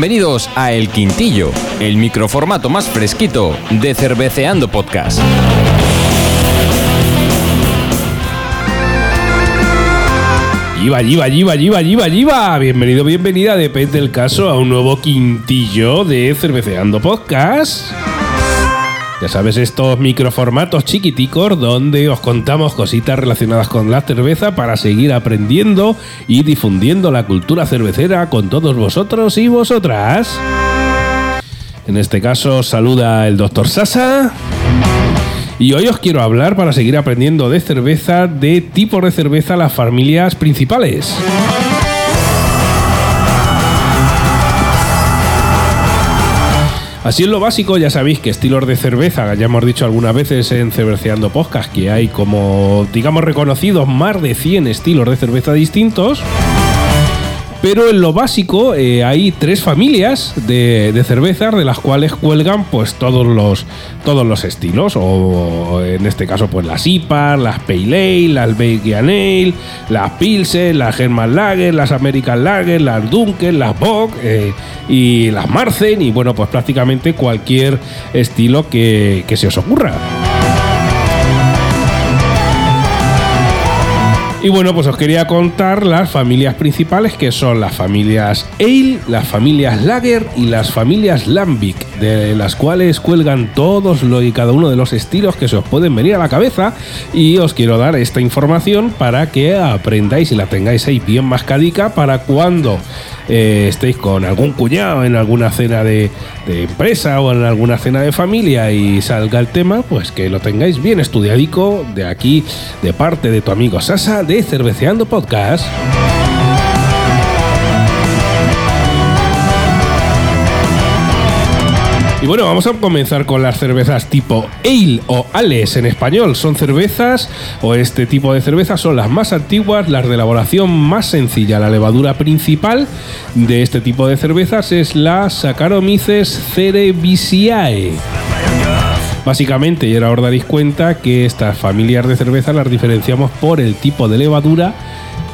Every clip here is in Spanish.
Bienvenidos a El Quintillo, el microformato más fresquito de Cerveceando Podcast. Yiva, yiva, yiva, yiva, yiva, yiva. Bienvenido, bienvenida, depende del caso, a un nuevo quintillo de Cerveceando Podcast. Ya sabes, estos microformatos chiquiticos donde os contamos cositas relacionadas con la cerveza para seguir aprendiendo y difundiendo la cultura cervecera con todos vosotros y vosotras. En este caso saluda el doctor Sasa. Y hoy os quiero hablar para seguir aprendiendo de cerveza, de tipos de cerveza, las familias principales. Así en lo básico, ya sabéis que estilos de cerveza, ya hemos dicho algunas veces en Cerveceando Podcast, que hay como, digamos, reconocidos más de 100 estilos de cerveza distintos. Pero en lo básico eh, hay tres familias de, cervezas de las cuales cuelgan pues todos los, todos los estilos. O, en este caso pues las IPA, las Pale Ale, las Belgian Ale, las Pilsen, las German Lager, las American Lager, las Dunkel, las Bock eh, y las Marzen. Y bueno pues prácticamente cualquier estilo que, que se os ocurra. Y bueno, pues os quería contar las familias principales que son las familias Ale, las familias Lager y las familias Lambic, de las cuales cuelgan todos lo y cada uno de los estilos que se os pueden venir a la cabeza. Y os quiero dar esta información para que aprendáis y la tengáis ahí bien mascadica para cuando eh, estéis con algún cuñado en alguna cena de, de, empresa o en alguna cena de familia y salga el tema, pues que lo tengáis bien estudiadico de aquí, de parte de tu amigo Sasa de Cerveceando Podcast. Y bueno, vamos a comenzar con las cervezas tipo ale o ales en español. Son cervezas o este tipo de cervezas son las más antiguas, las de elaboración más sencilla. La levadura principal de este tipo de cervezas es la Saccharomyces cerevisiae. Básicamente, y ahora os daréis cuenta que estas familias de cerveza las diferenciamos por el tipo de levadura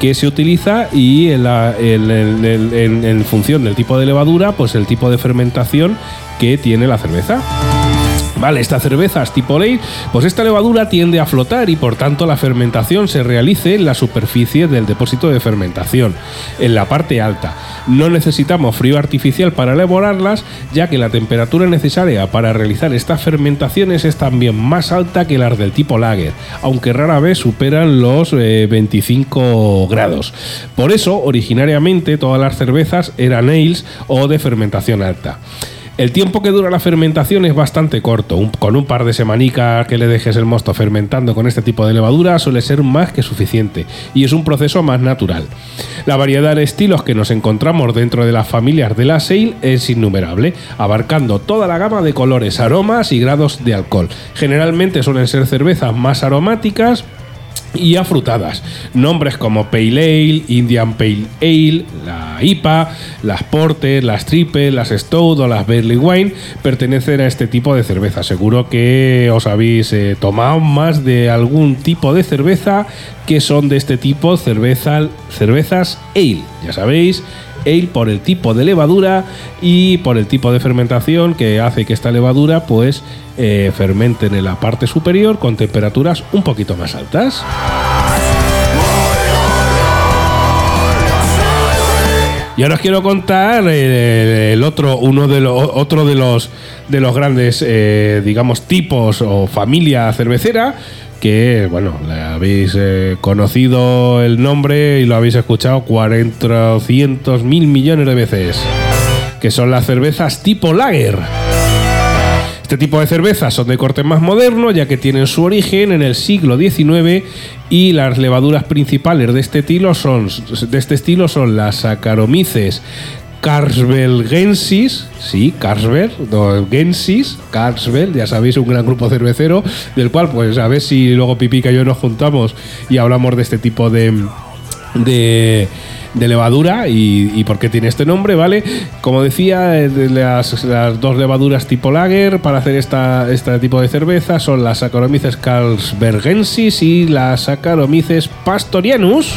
que se utiliza y en, la, en, función del tipo de levadura, pues el tipo de fermentación que tiene la cerveza. Vale, estas cervezas tipo ley, pues esta levadura tiende a flotar y por tanto la fermentación se realice en la superficie del depósito de fermentación, en la parte alta. No necesitamos frío artificial para elaborarlas, ya que la temperatura necesaria para realizar estas fermentaciones es también más alta que las del tipo lager, aunque rara vez superan los eh, 25 grados. Por eso, originariamente todas las cervezas eran ales o de fermentación alta. El tiempo que dura la fermentación es bastante corto. Con un par de semanicas que le dejes el mosto fermentando con este tipo de levadura suele ser más que suficiente y es un proceso más natural. La variedad de estilos que nos encontramos dentro de las familias de la ale es innumerable, abarcando toda la gama de colores, aromas y grados de alcohol. Generalmente suelen ser cervezas más aromáticas, y afrutadas. Nombres como Pale Ale, Indian Pale Ale, la IPA, las Porter, las Triple, las Stout o las Barley Wine pertenecen a este tipo de cerveza. Seguro que os habéis eh, tomado más de algún tipo de cerveza que son de este tipo, cerveza, cervezas Ale. Ya sabéis, ale por el tipo de levadura y por el tipo de fermentación que hace que esta levadura pues eh, en la parte superior con temperaturas un poquito más altas. Y ahora os quiero contar eh, el otro, uno de los, otro de los, de los grandes, eh, digamos, tipos o familia cervecera, que, bueno, le habéis eh, conocido el nombre y lo habéis escuchado 400 mil millones de veces, que son las cervezas tipo lager. Este tipo de cervezas son de corte más moderno, ya que tienen su origen en el siglo XIX y las levaduras principales de este estilo son, de este estilo son las Saccharomyces Carlsbergensis, sí, Carlsbergensis, Carlsberg, ya sabéis, un gran grupo cervecero, del cual, pues, a ver si luego Pipica y yo nos juntamos y hablamos de este tipo de, de, de levadura y, por qué tiene este nombre, ¿vale? Como decía, las, las, dos levaduras tipo lager para hacer esta, este tipo de cerveza son las Saccharomyces Carlsbergensis y las Saccharomyces Pastorianus.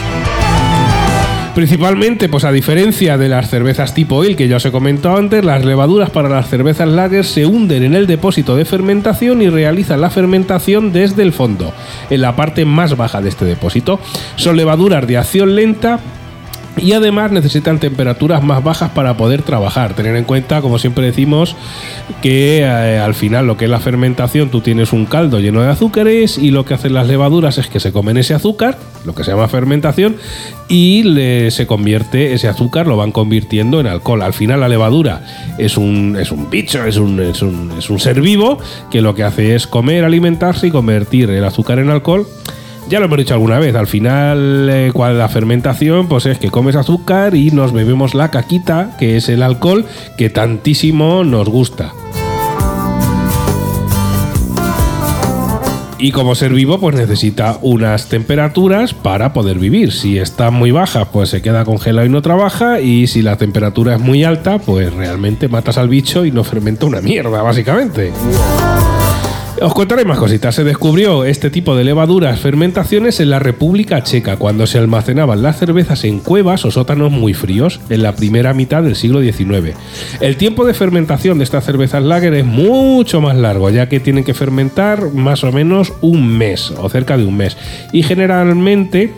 Principalmente, pues a diferencia de las cervezas tipo ale que ya os he comentado antes, las levaduras para las cervezas lager se hunden en el depósito de fermentación y realizan la fermentación desde el fondo, en la parte más baja de este depósito. Son levaduras de acción lenta y además necesitan temperaturas más bajas para poder trabajar. Tener en cuenta, como siempre decimos, que eh, al final lo que es la fermentación, tú tienes un caldo lleno de azúcares y lo que hacen las levaduras es que se comen ese azúcar, lo que se llama fermentación, y se convierte ese azúcar, lo van convirtiendo en alcohol. Al final la levadura es un, es un bicho, es un, es, un, es un ser vivo que lo que hace es comer, alimentarse y convertir el azúcar en alcohol ya lo hemos dicho alguna vez, al final eh, la fermentación pues es que comes azúcar y nos bebemos la caquita, que es el alcohol que tantísimo nos gusta. Y como ser vivo, pues necesita unas temperaturas para poder vivir. Si está muy baja, pues se queda congelado y no trabaja. Y si la temperatura es muy alta, pues realmente matas al bicho y no fermenta una mierda, básicamente. Os contaré más cositas. Se descubrió este tipo de levaduras fermentaciones en la República Checa, cuando se almacenaban las cervezas en cuevas o sótanos muy fríos, en la primera mitad del siglo XIX. El tiempo de fermentación de estas cervezas lager es mucho más largo, ya que tienen que fermentar más o menos un mes, o cerca de un mes. Y generalmente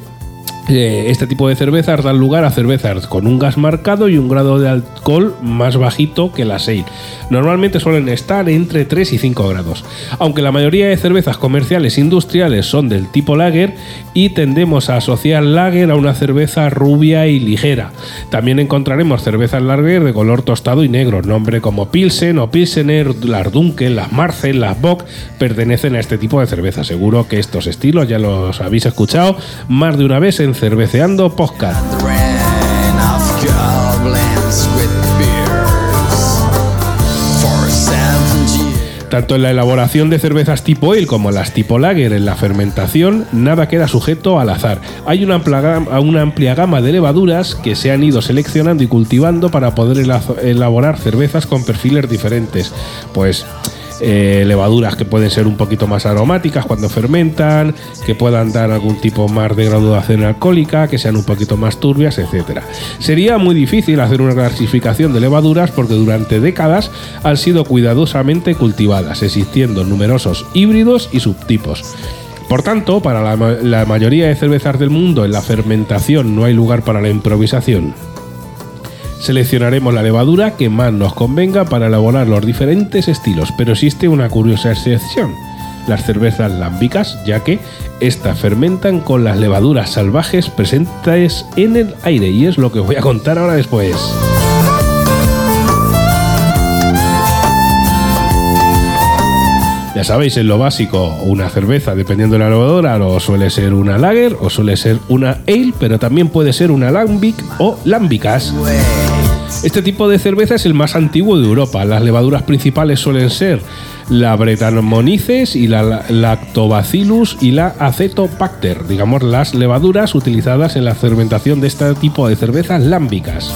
este tipo de cervezas dan lugar a cervezas con un gas marcado y un grado de alcohol más bajito que la ale. Normalmente suelen estar entre 3 y 5 grados, aunque la mayoría de cervezas comerciales industriales son del tipo lager y tendemos a asociar lager a una cerveza rubia y ligera. También encontraremos cervezas lager de color tostado y negro, nombre como Pilsen o Pilsener, las Dunkel, las Marcel, las Bock pertenecen a este tipo de cerveza. Seguro que estos estilos ya los habéis escuchado más de una vez en Cerveceando Podcast. Tanto en la elaboración de cervezas tipo ale como las tipo lager en la fermentación, nada queda sujeto al azar. Hay una amplia gama de levaduras que se han ido seleccionando y cultivando para poder elaborar cervezas con perfiles diferentes. Pues eh, levaduras que pueden ser un poquito más aromáticas cuando fermentan, que puedan dar algún tipo más de graduación alcohólica, que sean un poquito más turbias, etc. Sería muy difícil hacer una clasificación de levaduras porque durante décadas han sido cuidadosamente cultivadas, existiendo numerosos híbridos y subtipos. Por tanto, para la, la mayoría de cervezas del mundo en la fermentación no hay lugar para la improvisación. Seleccionaremos la levadura que más nos convenga para elaborar los diferentes estilos, pero existe una curiosa excepción, las cervezas lámbicas, ya que estas fermentan con las levaduras salvajes presentes en el aire y es lo que voy a contar ahora después. Ya sabéis, en lo básico, una cerveza, dependiendo de la levadura, o suele ser una lager o suele ser una ale, pero también puede ser una lambic o lámbicas. Este tipo de cerveza es el más antiguo de Europa. Las levaduras principales suelen ser la Brettanomyces y la Lactobacillus y la Acetobacter, digamos las levaduras utilizadas en la fermentación de este tipo de cervezas lámbicas.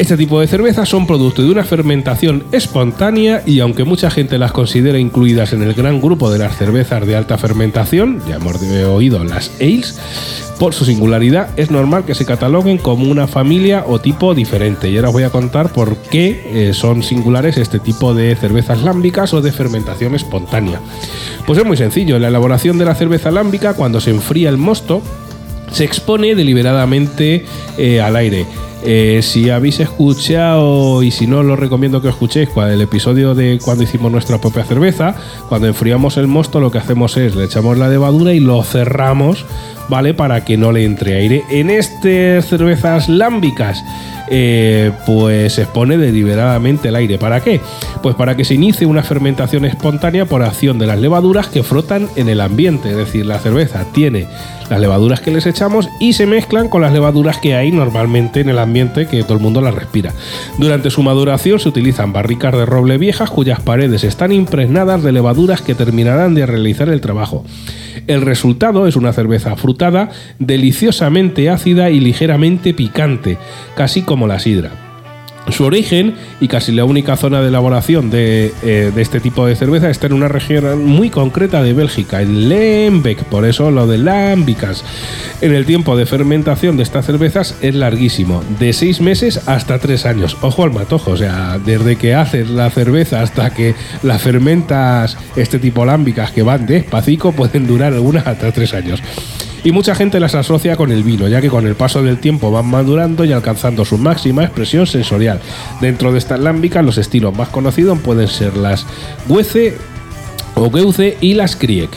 Este tipo de cervezas son producto de una fermentación espontánea y aunque mucha gente las considera incluidas en el gran grupo de las cervezas de alta fermentación, ya hemos oído las ales, por su singularidad es normal que se cataloguen como una familia o tipo diferente. Y ahora os voy a contar por qué eh, son singulares este tipo de cervezas lámbicas o de fermentación espontánea. Pues es muy sencillo, en la elaboración de la cerveza lámbica, cuando se enfría el mosto, se expone deliberadamente eh, al aire. Eh, si habéis escuchado y si no, lo recomiendo que escuchéis el episodio de cuando hicimos nuestra propia cerveza. Cuando enfriamos el mosto, lo que hacemos es le echamos la levadura y lo cerramos ¿vale? Para que no le entre aire. En estas cervezas lámbicas, eh, pues expone deliberadamente el aire. ¿Para qué? Pues para que se inicie una fermentación espontánea por acción de las levaduras que frotan en el ambiente. Es decir, la cerveza tiene las levaduras que les echamos y se mezclan con las levaduras que hay normalmente en el ambiente que todo el mundo las respira. Durante su maduración se utilizan barricas de roble viejas cuyas paredes están impregnadas de levaduras que terminarán de realizar el trabajo. El resultado es una cerveza frutada, deliciosamente ácida y ligeramente picante, casi como la sidra. Su origen y casi la única zona de elaboración de, eh, de, este tipo de cerveza está en una región muy concreta de Bélgica, en Lembeck, por eso lo de lámbicas. En el tiempo de fermentación de estas cervezas es larguísimo, de seis meses hasta tres años. Ojo al matojo, o sea, desde que haces la cerveza hasta que la fermentas este tipo lámbicas que van despacito pueden durar algunas hasta tres años y mucha gente las asocia con el vino, ya que con el paso del tiempo van madurando y alcanzando su máxima expresión sensorial. Dentro de estas lámbicas, los estilos más conocidos pueden ser las Guece o Geuce y las Kriek.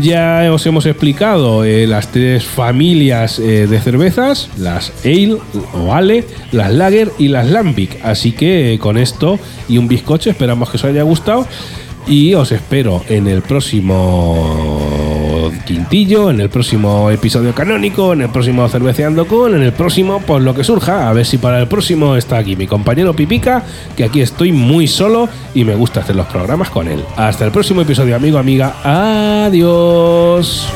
Ya os hemos explicado eh, las tres familias eh, de cervezas, las Ale o Ale, las Lager y las Lambic. Así que eh, con esto y un bizcocho esperamos que os haya gustado y os espero en el próximo quintillo, en el próximo episodio canónico, en el próximo cerveceando con, en el próximo pues lo que surja, a ver si para el próximo está aquí mi compañero Pipica, que aquí estoy muy solo y me gusta hacer los programas con él. Hasta el próximo episodio, amigo, amiga. Adiós.